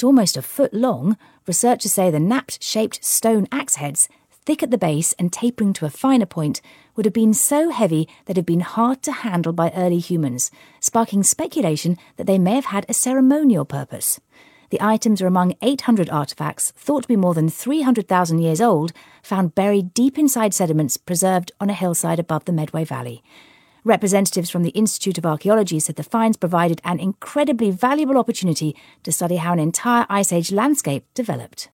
At almost a foot long, researchers say the knapped shaped stone axe heads, thick at the base and tapering to a finer point, would have been so heavy that had been hard to handle by early humans, sparking speculation that they may have had a ceremonial purpose. The items are among 800 artifacts thought to be more than 300,000 years old, found buried deep inside sediments preserved on a hillside above the Medway Valley. Representatives from the Institute of Archaeology said the finds provided an incredibly valuable opportunity to study how an entire Ice Age landscape developed.